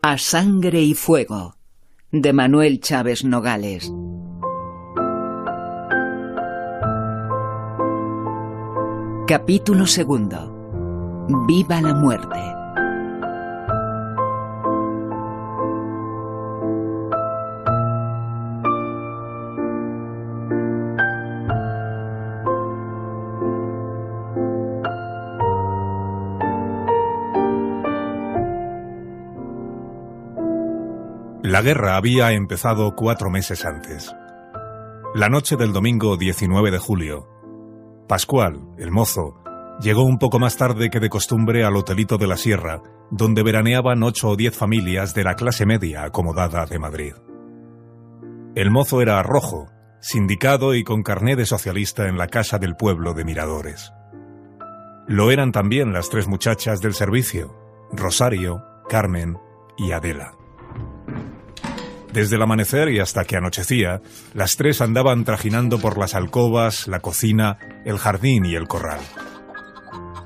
A sangre y fuego de Manuel Chávez Nogales. Capítulo segundo. Viva la muerte. La guerra había empezado cuatro meses antes. La noche del domingo 19 de julio, Pascual, el mozo, llegó un poco más tarde que de costumbre al hotelito de la Sierra, donde veraneaban ocho o diez familias de la clase media acomodada de Madrid. El mozo era rojo, sindicado y con carné de socialista en la casa del pueblo de Miradores. Lo eran también las tres muchachas del servicio, Rosario, Carmen y Adela. Desde el amanecer y hasta que anochecía, las tres andaban trajinando por las alcobas, la cocina, el jardín y el corral.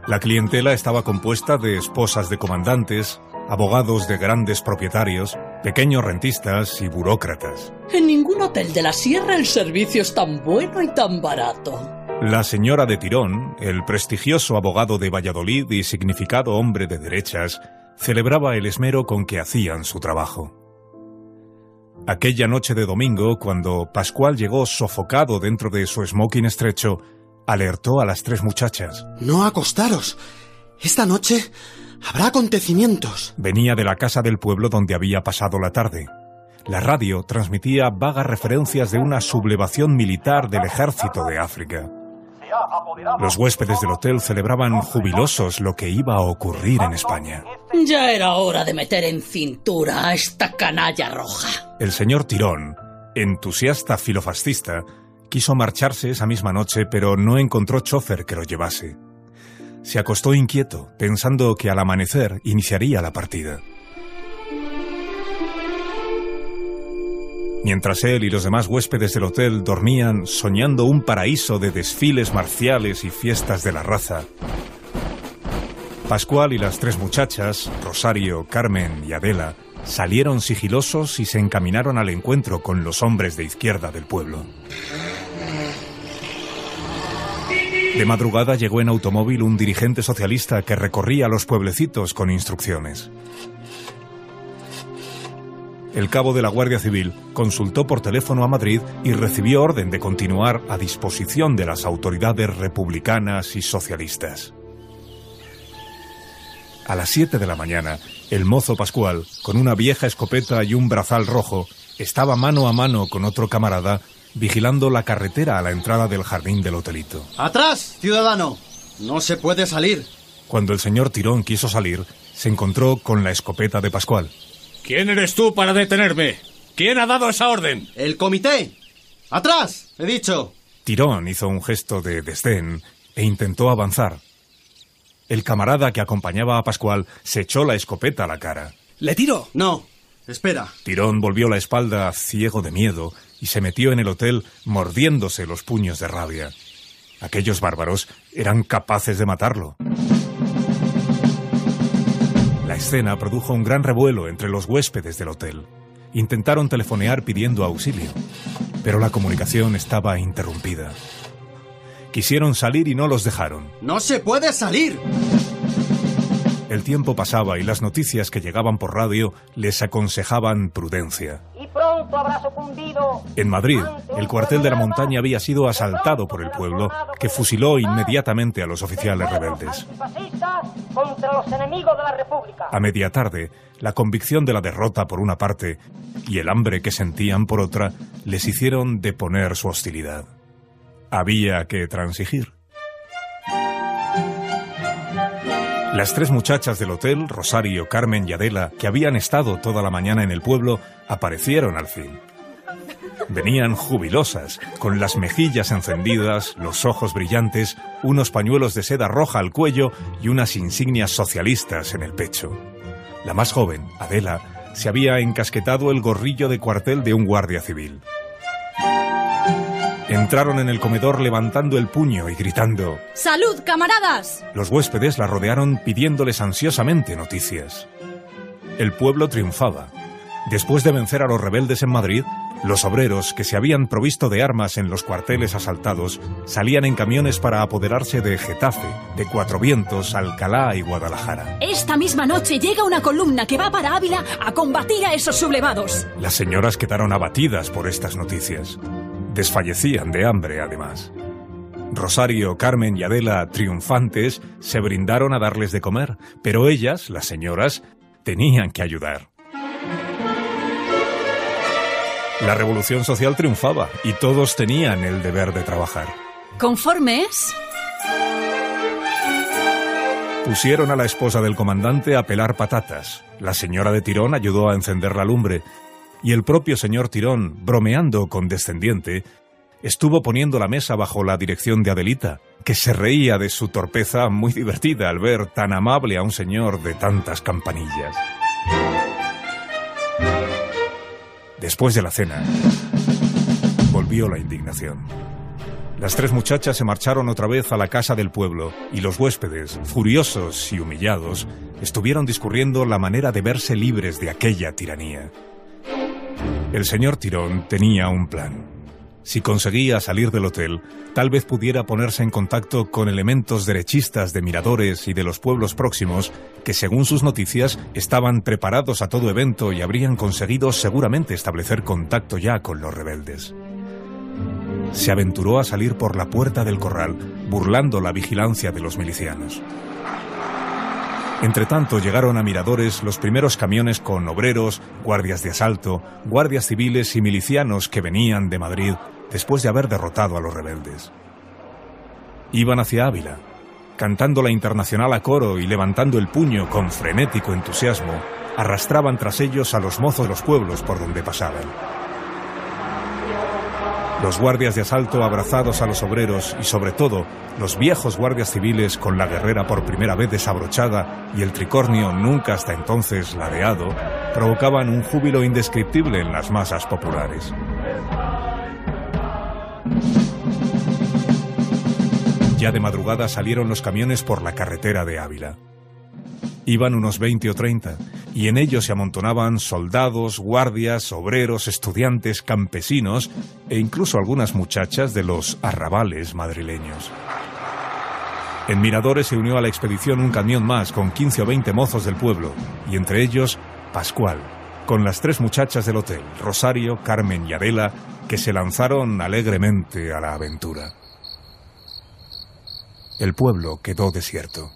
La clientela estaba compuesta de esposas de comandantes, abogados de grandes propietarios, pequeños rentistas y burócratas. En ningún hotel de la sierra el servicio es tan bueno y tan barato. La señora de Tirón, el prestigioso abogado de Valladolid y significado hombre de derechas, celebraba el esmero con que hacían su trabajo. Aquella noche de domingo, cuando Pascual llegó sofocado dentro de su smoking estrecho, alertó a las tres muchachas. No acostaros. Esta noche habrá acontecimientos. Venía de la casa del pueblo donde había pasado la tarde. La radio transmitía vagas referencias de una sublevación militar del ejército de África. Los huéspedes del hotel celebraban jubilosos lo que iba a ocurrir en España. Ya era hora de meter en cintura a esta canalla roja. El señor Tirón, entusiasta filofascista, quiso marcharse esa misma noche, pero no encontró chofer que lo llevase. Se acostó inquieto, pensando que al amanecer iniciaría la partida. Mientras él y los demás huéspedes del hotel dormían soñando un paraíso de desfiles marciales y fiestas de la raza, Pascual y las tres muchachas, Rosario, Carmen y Adela, salieron sigilosos y se encaminaron al encuentro con los hombres de izquierda del pueblo. De madrugada llegó en automóvil un dirigente socialista que recorría los pueblecitos con instrucciones. El cabo de la Guardia Civil consultó por teléfono a Madrid y recibió orden de continuar a disposición de las autoridades republicanas y socialistas. A las 7 de la mañana, el mozo Pascual, con una vieja escopeta y un brazal rojo, estaba mano a mano con otro camarada vigilando la carretera a la entrada del jardín del hotelito. ¡Atrás, ciudadano! No se puede salir. Cuando el señor Tirón quiso salir, se encontró con la escopeta de Pascual. ¿Quién eres tú para detenerme? ¿Quién ha dado esa orden? El comité. ¡Atrás! He dicho. Tirón hizo un gesto de desdén e intentó avanzar. El camarada que acompañaba a Pascual se echó la escopeta a la cara. ¡Le tiro! No. Espera. Tirón volvió la espalda ciego de miedo y se metió en el hotel mordiéndose los puños de rabia. Aquellos bárbaros eran capaces de matarlo. La escena produjo un gran revuelo entre los huéspedes del hotel. Intentaron telefonear pidiendo auxilio, pero la comunicación estaba interrumpida. Quisieron salir y no los dejaron. ¡No se puede salir! El tiempo pasaba y las noticias que llegaban por radio les aconsejaban prudencia. Y pronto habrá sucumbido. En Madrid, el cuartel de la montaña había sido asaltado por el pueblo, que fusiló inmediatamente a los oficiales rebeldes. Antifascistas contra los enemigos de la República. A media tarde, la convicción de la derrota por una parte y el hambre que sentían por otra les hicieron deponer su hostilidad. Había que transigir. Las tres muchachas del hotel, Rosario, Carmen y Adela, que habían estado toda la mañana en el pueblo, aparecieron al fin. Venían jubilosas, con las mejillas encendidas, los ojos brillantes, unos pañuelos de seda roja al cuello y unas insignias socialistas en el pecho. La más joven, Adela, se había encasquetado el gorrillo de cuartel de un guardia civil. Entraron en el comedor levantando el puño y gritando. ¡Salud, camaradas! Los huéspedes la rodearon pidiéndoles ansiosamente noticias. el pueblo triunfaba. Después de vencer a los rebeldes en Madrid, los obreros que se habían provisto de armas en los cuarteles asaltados salían en camiones para apoderarse de Getafe, de Cuatro Vientos, Alcalá y Guadalajara. Esta misma noche llega una columna que va para Ávila a combatir a esos sublevados. Las señoras quedaron abatidas por estas noticias. Desfallecían de hambre, además. Rosario, Carmen y Adela, triunfantes, se brindaron a darles de comer, pero ellas, las señoras, tenían que ayudar. La revolución social triunfaba y todos tenían el deber de trabajar. ¿Conformes? Pusieron a la esposa del comandante a pelar patatas. La señora de Tirón ayudó a encender la lumbre. Y el propio señor Tirón, bromeando condescendiente, estuvo poniendo la mesa bajo la dirección de Adelita, que se reía de su torpeza muy divertida al ver tan amable a un señor de tantas campanillas. Después de la cena, volvió la indignación. Las tres muchachas se marcharon otra vez a la casa del pueblo y los huéspedes, furiosos y humillados, estuvieron discurriendo la manera de verse libres de aquella tiranía. El señor Tirón tenía un plan. Si conseguía salir del hotel, tal vez pudiera ponerse en contacto con elementos derechistas de miradores y de los pueblos próximos que, según sus noticias, estaban preparados a todo evento y habrían conseguido seguramente establecer contacto ya con los rebeldes. Se aventuró a salir por la puerta del corral, burlando la vigilancia de los milicianos. Entretanto llegaron a Miradores los primeros camiones con obreros, guardias de asalto, guardias civiles y milicianos que venían de Madrid después de haber derrotado a los rebeldes. Iban hacia Ávila, cantando la internacional a coro y levantando el puño con frenético entusiasmo, arrastraban tras ellos a los mozos de los pueblos por donde pasaban. Los guardias de asalto abrazados a los obreros y sobre todo los viejos guardias civiles con la guerrera por primera vez desabrochada y el tricornio nunca hasta entonces ladeado, provocaban un júbilo indescriptible en las masas populares. Ya de madrugada salieron los camiones por la carretera de Ávila. Iban unos 20 o 30, y en ellos se amontonaban soldados, guardias, obreros, estudiantes, campesinos e incluso algunas muchachas de los arrabales madrileños. En Miradores se unió a la expedición un camión más con 15 o 20 mozos del pueblo, y entre ellos Pascual, con las tres muchachas del hotel, Rosario, Carmen y Adela, que se lanzaron alegremente a la aventura. El pueblo quedó desierto.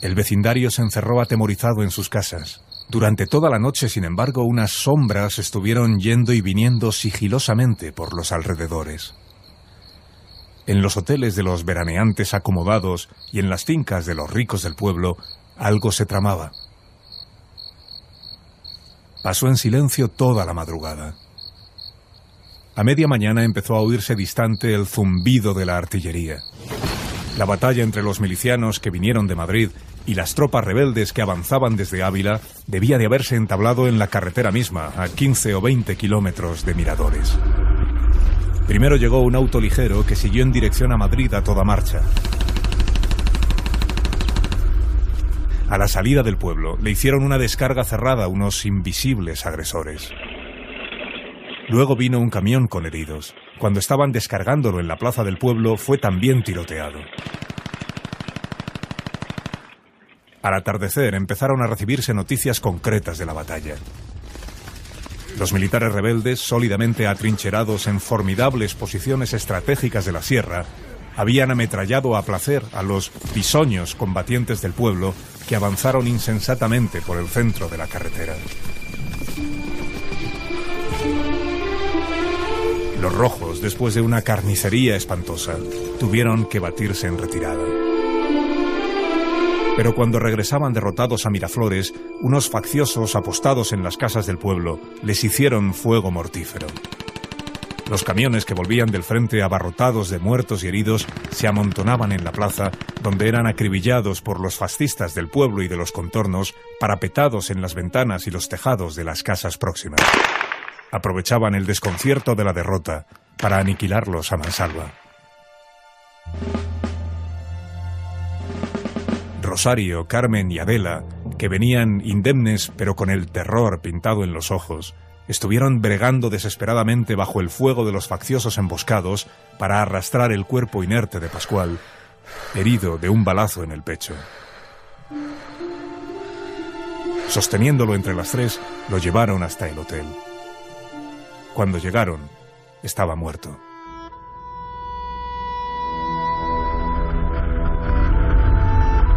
El vecindario se encerró atemorizado en sus casas. Durante toda la noche, sin embargo, unas sombras estuvieron yendo y viniendo sigilosamente por los alrededores. En los hoteles de los veraneantes acomodados y en las fincas de los ricos del pueblo, algo se tramaba. Pasó en silencio toda la madrugada. A media mañana empezó a oírse distante el zumbido de la artillería. La batalla entre los milicianos que vinieron de Madrid y las tropas rebeldes que avanzaban desde Ávila debía de haberse entablado en la carretera misma, a 15 o 20 kilómetros de Miradores. Primero llegó un auto ligero que siguió en dirección a Madrid a toda marcha. A la salida del pueblo le hicieron una descarga cerrada unos invisibles agresores. Luego vino un camión con heridos. Cuando estaban descargándolo en la plaza del pueblo fue también tiroteado. Al atardecer empezaron a recibirse noticias concretas de la batalla. Los militares rebeldes, sólidamente atrincherados en formidables posiciones estratégicas de la sierra, habían ametrallado a placer a los bisoños combatientes del pueblo que avanzaron insensatamente por el centro de la carretera. Los rojos, después de una carnicería espantosa, tuvieron que batirse en retirada. Pero cuando regresaban derrotados a Miraflores, unos facciosos apostados en las casas del pueblo les hicieron fuego mortífero. Los camiones que volvían del frente abarrotados de muertos y heridos se amontonaban en la plaza, donde eran acribillados por los fascistas del pueblo y de los contornos, parapetados en las ventanas y los tejados de las casas próximas. Aprovechaban el desconcierto de la derrota para aniquilarlos a mansalva. Rosario, Carmen y Adela, que venían indemnes pero con el terror pintado en los ojos, estuvieron bregando desesperadamente bajo el fuego de los facciosos emboscados para arrastrar el cuerpo inerte de Pascual, herido de un balazo en el pecho. Sosteniéndolo entre las tres, lo llevaron hasta el hotel. Cuando llegaron, estaba muerto.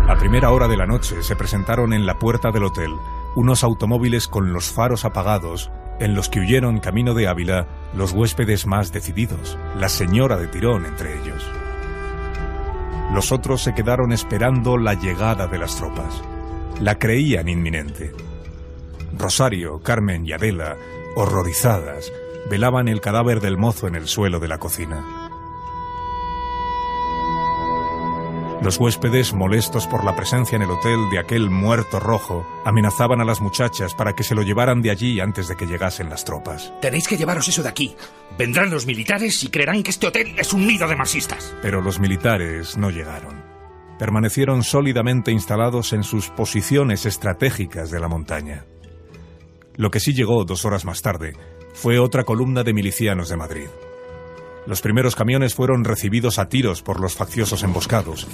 A primera hora de la noche se presentaron en la puerta del hotel unos automóviles con los faros apagados en los que huyeron camino de Ávila los huéspedes más decididos, la señora de Tirón entre ellos. Los otros se quedaron esperando la llegada de las tropas. La creían inminente. Rosario, Carmen y Adela, horrorizadas, velaban el cadáver del mozo en el suelo de la cocina. Los huéspedes, molestos por la presencia en el hotel de aquel muerto rojo, amenazaban a las muchachas para que se lo llevaran de allí antes de que llegasen las tropas. Tenéis que llevaros eso de aquí. Vendrán los militares y creerán que este hotel es un nido de marxistas. Pero los militares no llegaron. Permanecieron sólidamente instalados en sus posiciones estratégicas de la montaña. Lo que sí llegó dos horas más tarde fue otra columna de milicianos de Madrid. Los primeros camiones fueron recibidos a tiros por los facciosos emboscados.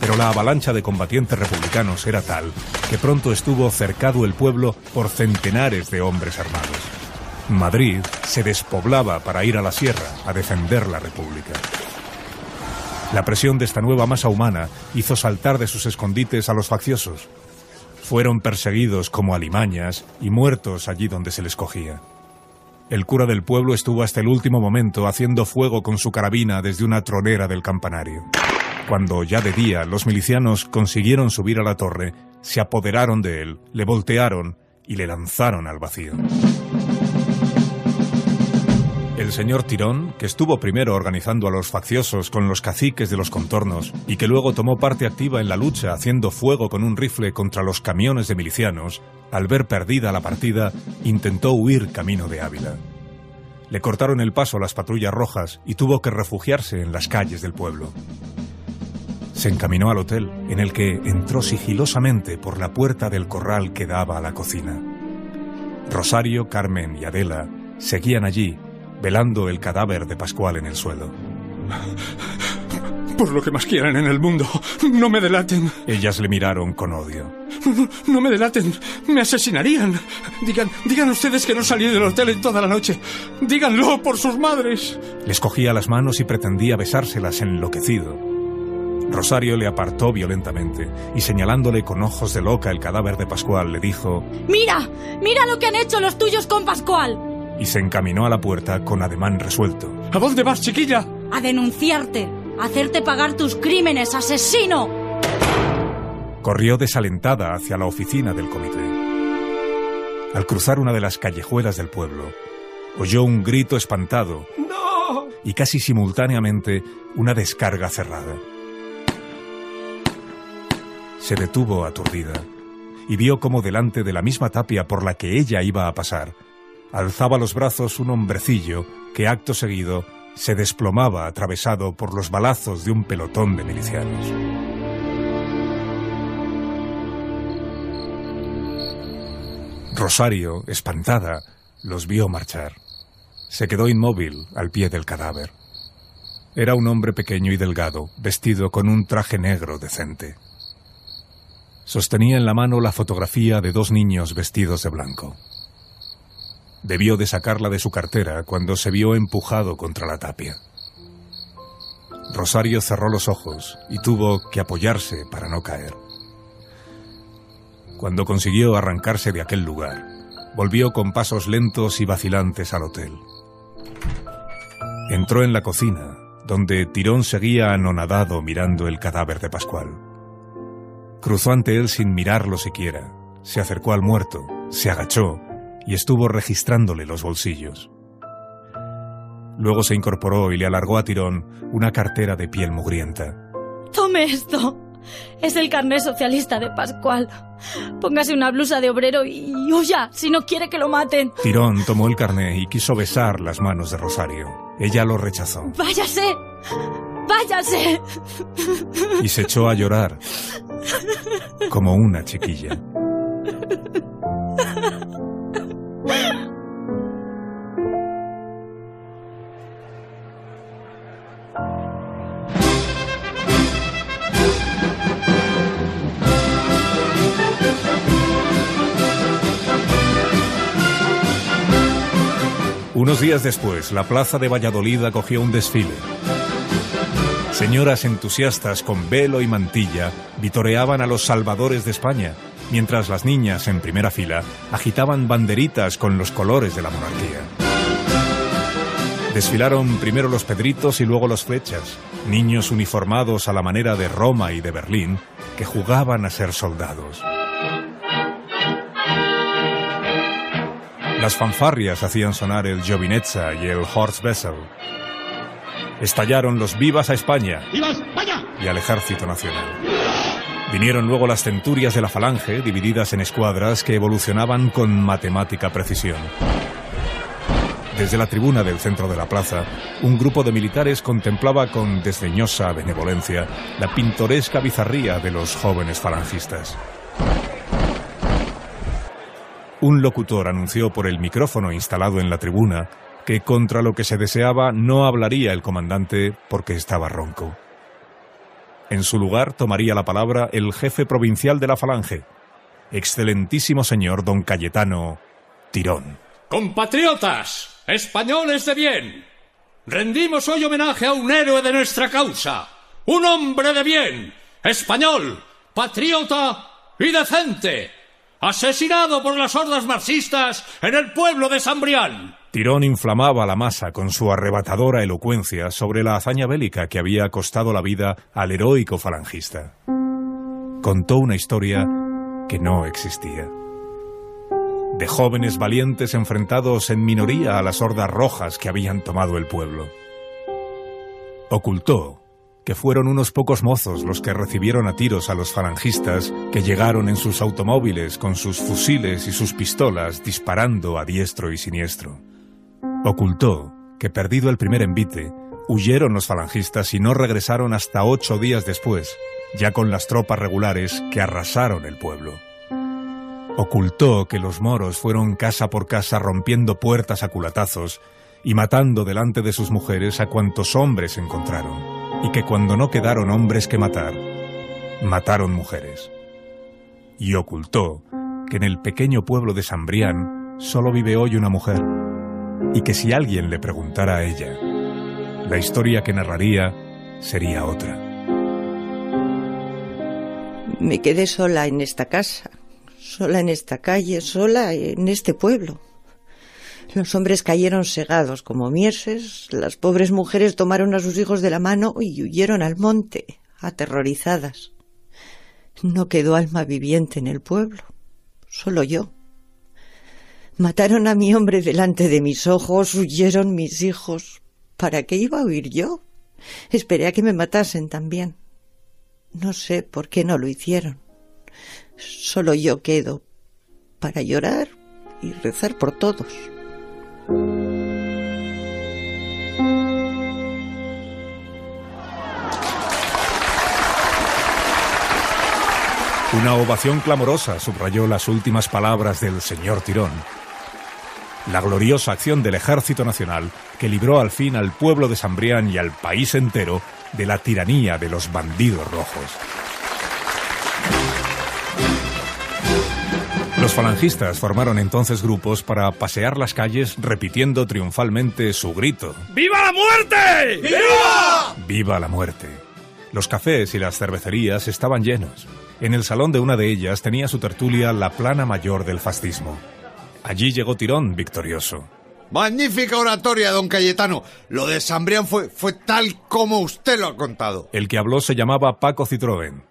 Pero la avalancha de combatientes republicanos era tal que pronto estuvo cercado el pueblo por centenares de hombres armados. Madrid se despoblaba para ir a la sierra a defender la República. La presión de esta nueva masa humana hizo saltar de sus escondites a los facciosos. Fueron perseguidos como alimañas y muertos allí donde se les cogía. El cura del pueblo estuvo hasta el último momento haciendo fuego con su carabina desde una tronera del campanario. Cuando ya de día los milicianos consiguieron subir a la torre, se apoderaron de él, le voltearon y le lanzaron al vacío. El señor Tirón, que estuvo primero organizando a los facciosos con los caciques de los contornos y que luego tomó parte activa en la lucha haciendo fuego con un rifle contra los camiones de milicianos, al ver perdida la partida, intentó huir camino de Ávila. Le cortaron el paso las patrullas rojas y tuvo que refugiarse en las calles del pueblo. Se encaminó al hotel, en el que entró sigilosamente por la puerta del corral que daba a la cocina. Rosario, Carmen y Adela seguían allí, velando el cadáver de Pascual en el suelo. Por lo que más quieran en el mundo, no me delaten. Ellas le miraron con odio. No, no me delaten, me asesinarían. Digan, digan ustedes que no salí del hotel en toda la noche. Díganlo por sus madres. Les cogía las manos y pretendía besárselas enloquecido. Rosario le apartó violentamente y señalándole con ojos de loca el cadáver de Pascual le dijo ¡Mira! ¡Mira lo que han hecho los tuyos con Pascual! Y se encaminó a la puerta con ademán resuelto. ¿A dónde vas, chiquilla? A denunciarte, a hacerte pagar tus crímenes, asesino. Corrió desalentada hacia la oficina del comité. Al cruzar una de las callejuelas del pueblo, oyó un grito espantado ¡No! y casi simultáneamente una descarga cerrada. Se detuvo aturdida y vio como delante de la misma tapia por la que ella iba a pasar, alzaba los brazos un hombrecillo que acto seguido se desplomaba atravesado por los balazos de un pelotón de milicianos. Rosario, espantada, los vio marchar. Se quedó inmóvil al pie del cadáver. Era un hombre pequeño y delgado, vestido con un traje negro decente. Sostenía en la mano la fotografía de dos niños vestidos de blanco. Debió de sacarla de su cartera cuando se vio empujado contra la tapia. Rosario cerró los ojos y tuvo que apoyarse para no caer. Cuando consiguió arrancarse de aquel lugar, volvió con pasos lentos y vacilantes al hotel. Entró en la cocina, donde Tirón seguía anonadado mirando el cadáver de Pascual. Cruzó ante él sin mirarlo siquiera, se acercó al muerto, se agachó y estuvo registrándole los bolsillos. Luego se incorporó y le alargó a Tirón una cartera de piel mugrienta. Tome esto. Es el carné socialista de Pascual. Póngase una blusa de obrero y huya si no quiere que lo maten. Tirón tomó el carné y quiso besar las manos de Rosario. Ella lo rechazó. ¡Váyase! ¡Váyase! Y se echó a llorar, como una chiquilla. Unos días después, la plaza de Valladolid acogió un desfile. Señoras entusiastas con velo y mantilla vitoreaban a los salvadores de España, mientras las niñas en primera fila agitaban banderitas con los colores de la monarquía. Desfilaron primero los pedritos y luego los flechas, niños uniformados a la manera de Roma y de Berlín, que jugaban a ser soldados. Las fanfarrias hacían sonar el Giovinezza y el Horst Wessel. Estallaron los vivas a España y al Ejército Nacional. Vinieron luego las centurias de la falange, divididas en escuadras que evolucionaban con matemática precisión. Desde la tribuna del centro de la plaza, un grupo de militares contemplaba con desdeñosa benevolencia la pintoresca bizarría de los jóvenes falangistas. Un locutor anunció por el micrófono instalado en la tribuna que contra lo que se deseaba no hablaría el comandante porque estaba ronco. En su lugar tomaría la palabra el jefe provincial de la Falange, excelentísimo señor don Cayetano Tirón. Compatriotas, españoles de bien, rendimos hoy homenaje a un héroe de nuestra causa, un hombre de bien, español, patriota y decente asesinado por las hordas marxistas en el pueblo de Sambrián. Tirón inflamaba la masa con su arrebatadora elocuencia sobre la hazaña bélica que había costado la vida al heroico falangista. Contó una historia que no existía. De jóvenes valientes enfrentados en minoría a las hordas rojas que habían tomado el pueblo. Ocultó que fueron unos pocos mozos los que recibieron a tiros a los falangistas que llegaron en sus automóviles con sus fusiles y sus pistolas disparando a diestro y siniestro. Ocultó que perdido el primer envite, huyeron los falangistas y no regresaron hasta ocho días después, ya con las tropas regulares que arrasaron el pueblo. Ocultó que los moros fueron casa por casa rompiendo puertas a culatazos y matando delante de sus mujeres a cuantos hombres encontraron y que cuando no quedaron hombres que matar, mataron mujeres. Y ocultó que en el pequeño pueblo de Sambrián solo vive hoy una mujer, y que si alguien le preguntara a ella, la historia que narraría sería otra. Me quedé sola en esta casa, sola en esta calle, sola en este pueblo. Los hombres cayeron segados como mieses, las pobres mujeres tomaron a sus hijos de la mano y huyeron al monte, aterrorizadas. No quedó alma viviente en el pueblo, solo yo. Mataron a mi hombre delante de mis ojos, huyeron mis hijos. ¿Para qué iba a huir yo? Esperé a que me matasen también. No sé por qué no lo hicieron. Solo yo quedo para llorar y rezar por todos. Una ovación clamorosa subrayó las últimas palabras del señor Tirón. La gloriosa acción del Ejército Nacional que libró al fin al pueblo de Sambrián y al país entero de la tiranía de los bandidos rojos. Los falangistas formaron entonces grupos para pasear las calles repitiendo triunfalmente su grito. ¡Viva la muerte! ¡Viva! ¡Viva la muerte! Los cafés y las cervecerías estaban llenos. En el salón de una de ellas tenía su tertulia la plana mayor del fascismo. Allí llegó Tirón victorioso. Magnífica oratoria, don Cayetano. Lo de Sambrián fue, fue tal como usted lo ha contado. El que habló se llamaba Paco Citroën,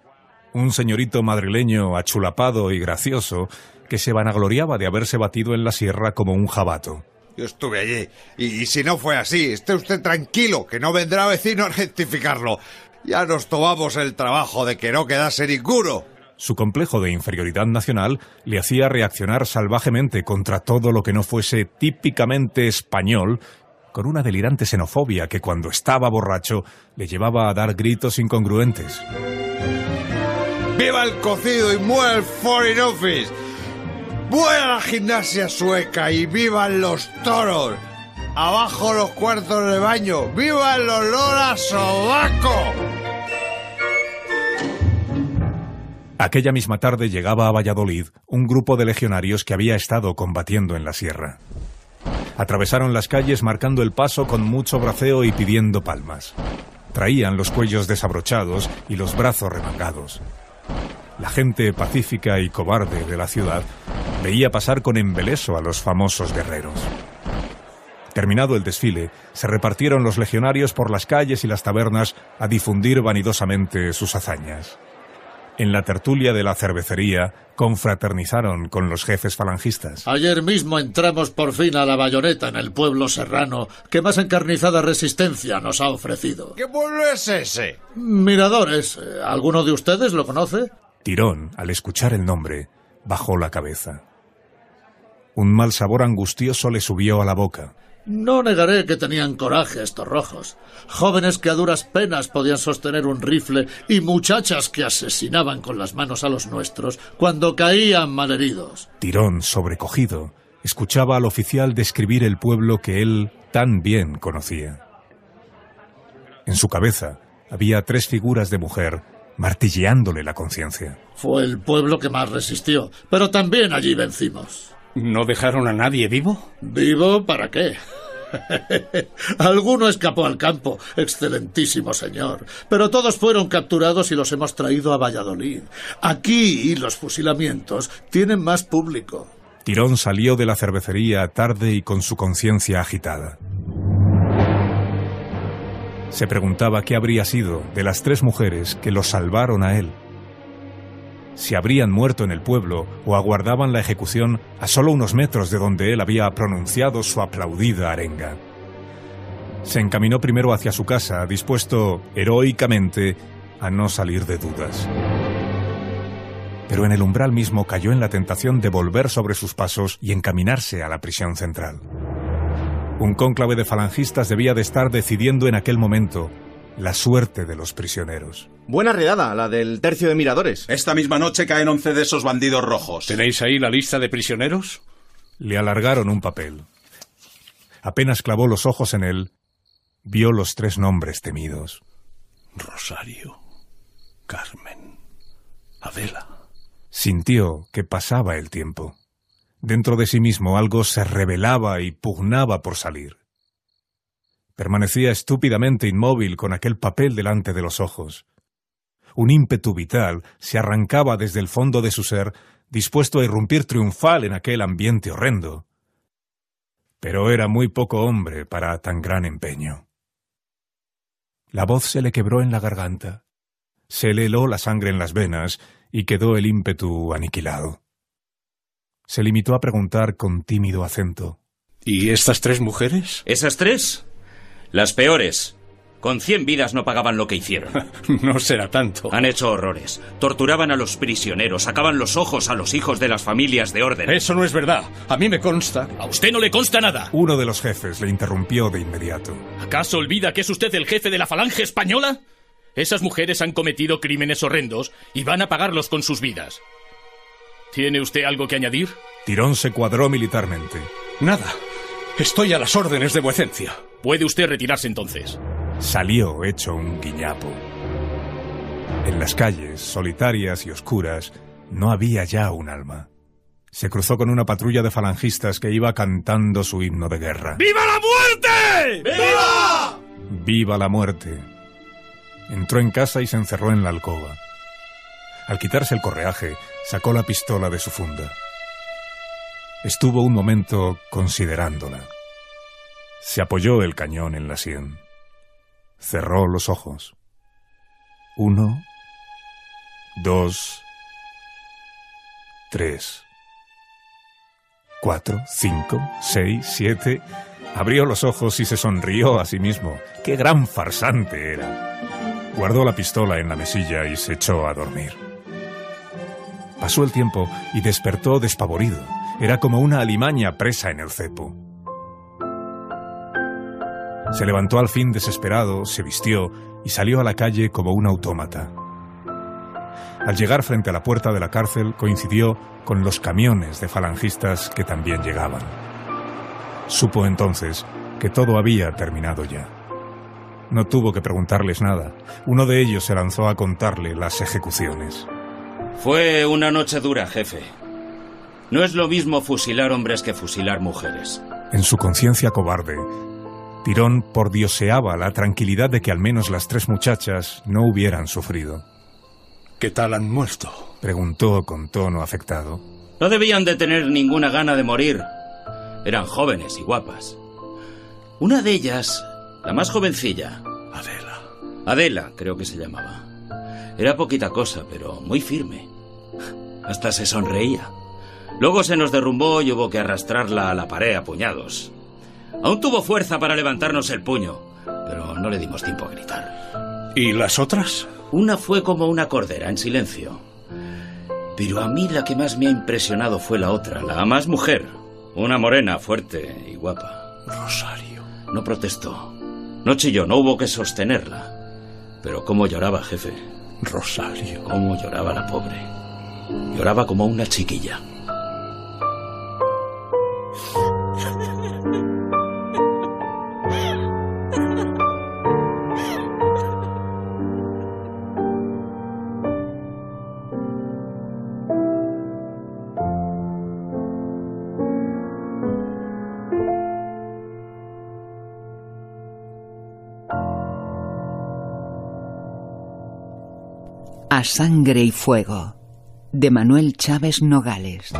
un señorito madrileño achulapado y gracioso que se vanagloriaba de haberse batido en la sierra como un jabato. Yo estuve allí. Y, si no fue así, esté usted tranquilo, que no vendrá vecino a rectificarlo. Ya nos tomamos el trabajo de que no quedase ninguno. Su complejo de inferioridad nacional le hacía reaccionar salvajemente contra todo lo que no fuese típicamente español con una delirante xenofobia que cuando estaba borracho le llevaba a dar gritos incongruentes. ¡Viva el cocido y muera el Foreign Office! ¡Muera la gimnasia sueca y vivan los toros! ¡Abajo los cuartos de baño! ¡Viva el olor a sobaco! Aquella misma tarde llegaba a Valladolid un grupo de legionarios que había estado combatiendo en la sierra. Atravesaron las calles marcando el paso con mucho braceo y pidiendo palmas. Traían los cuellos desabrochados y los brazos remangados. La gente pacífica y cobarde de la ciudad veía pasar con embeleso a los famosos guerreros. Terminado el desfile, se repartieron los legionarios por las calles y las tabernas a difundir vanidosamente sus hazañas. En la tertulia de la cervecería, confraternizaron con los jefes falangistas. Ayer mismo entramos por fin a la bayoneta en el pueblo serrano que más encarnizada resistencia nos ha ofrecido. ¿Qué pueblo es ese? Miradores. ¿Alguno de ustedes lo conoce? Tirón, al escuchar el nombre, bajó la cabeza. Un mal sabor angustioso le subió a la boca. No negaré que tenían coraje estos rojos. Jóvenes que a duras penas podían sostener un rifle y muchachas que asesinaban con las manos a los nuestros cuando caían malheridos. Tirón, sobrecogido, escuchaba al oficial describir el pueblo que él tan bien conocía. En su cabeza había tres figuras de mujer martilleándole la conciencia. Fue el pueblo que más resistió, pero también allí vencimos. ¿No dejaron a nadie vivo? ¿Vivo para qué? Alguno escapó al campo, excelentísimo señor, pero todos fueron capturados y los hemos traído a Valladolid. Aquí los fusilamientos tienen más público. Tirón salió de la cervecería tarde y con su conciencia agitada. Se preguntaba qué habría sido de las tres mujeres que lo salvaron a él si habrían muerto en el pueblo o aguardaban la ejecución a solo unos metros de donde él había pronunciado su aplaudida arenga. Se encaminó primero hacia su casa, dispuesto heroicamente a no salir de dudas. Pero en el umbral mismo cayó en la tentación de volver sobre sus pasos y encaminarse a la prisión central. Un cónclave de falangistas debía de estar decidiendo en aquel momento la suerte de los prisioneros. Buena redada, la del tercio de miradores. Esta misma noche caen once de esos bandidos rojos. ¿Tenéis ahí la lista de prisioneros? Le alargaron un papel. Apenas clavó los ojos en él, vio los tres nombres temidos. Rosario, Carmen, Adela. Sintió que pasaba el tiempo. Dentro de sí mismo algo se rebelaba y pugnaba por salir. Permanecía estúpidamente inmóvil con aquel papel delante de los ojos. Un ímpetu vital se arrancaba desde el fondo de su ser, dispuesto a irrumpir triunfal en aquel ambiente horrendo. Pero era muy poco hombre para tan gran empeño. La voz se le quebró en la garganta, se le heló la sangre en las venas y quedó el ímpetu aniquilado. Se limitó a preguntar con tímido acento. ¿Y estas tres mujeres? ¿Esas tres? Las peores. Con cien vidas no pagaban lo que hicieron. no será tanto. Han hecho horrores. Torturaban a los prisioneros, sacaban los ojos a los hijos de las familias de orden. Eso no es verdad. A mí me consta. A usted no le consta nada. Uno de los jefes le interrumpió de inmediato. ¿Acaso olvida que es usted el jefe de la falange española? Esas mujeres han cometido crímenes horrendos y van a pagarlos con sus vidas. ¿Tiene usted algo que añadir? Tirón se cuadró militarmente. Nada. Estoy a las órdenes de vuecencia. Puede usted retirarse entonces. Salió hecho un guiñapo. En las calles, solitarias y oscuras, no había ya un alma. Se cruzó con una patrulla de falangistas que iba cantando su himno de guerra. ¡Viva la muerte! ¡Viva! ¡Viva la muerte! Entró en casa y se encerró en la alcoba. Al quitarse el correaje, sacó la pistola de su funda. Estuvo un momento considerándola. Se apoyó el cañón en la sien. Cerró los ojos. Uno, dos, tres, cuatro, cinco, seis, siete. Abrió los ojos y se sonrió a sí mismo. ¡Qué gran farsante era! Guardó la pistola en la mesilla y se echó a dormir. Pasó el tiempo y despertó despavorido. Era como una alimaña presa en el cepo. Se levantó al fin desesperado, se vistió y salió a la calle como un autómata. Al llegar frente a la puerta de la cárcel coincidió con los camiones de falangistas que también llegaban. Supo entonces que todo había terminado ya. No tuvo que preguntarles nada. Uno de ellos se lanzó a contarle las ejecuciones. Fue una noche dura, jefe. No es lo mismo fusilar hombres que fusilar mujeres. En su conciencia cobarde, Tirón pordioseaba la tranquilidad de que al menos las tres muchachas no hubieran sufrido. ¿Qué tal han muerto? Preguntó con tono afectado. No debían de tener ninguna gana de morir. Eran jóvenes y guapas. Una de ellas, la más jovencilla. Adela. Adela, creo que se llamaba. Era poquita cosa, pero muy firme. Hasta se sonreía. Luego se nos derrumbó y hubo que arrastrarla a la pared a puñados. Aún tuvo fuerza para levantarnos el puño, pero no le dimos tiempo a gritar. ¿Y las otras? Una fue como una cordera, en silencio. Pero a mí la que más me ha impresionado fue la otra, la más mujer. Una morena, fuerte y guapa. Rosario. No protestó. No chilló, no hubo que sostenerla. Pero cómo lloraba, jefe. Rosario. Cómo lloraba la pobre. Lloraba como una chiquilla. Sangre y fuego de Manuel Chávez Nogales.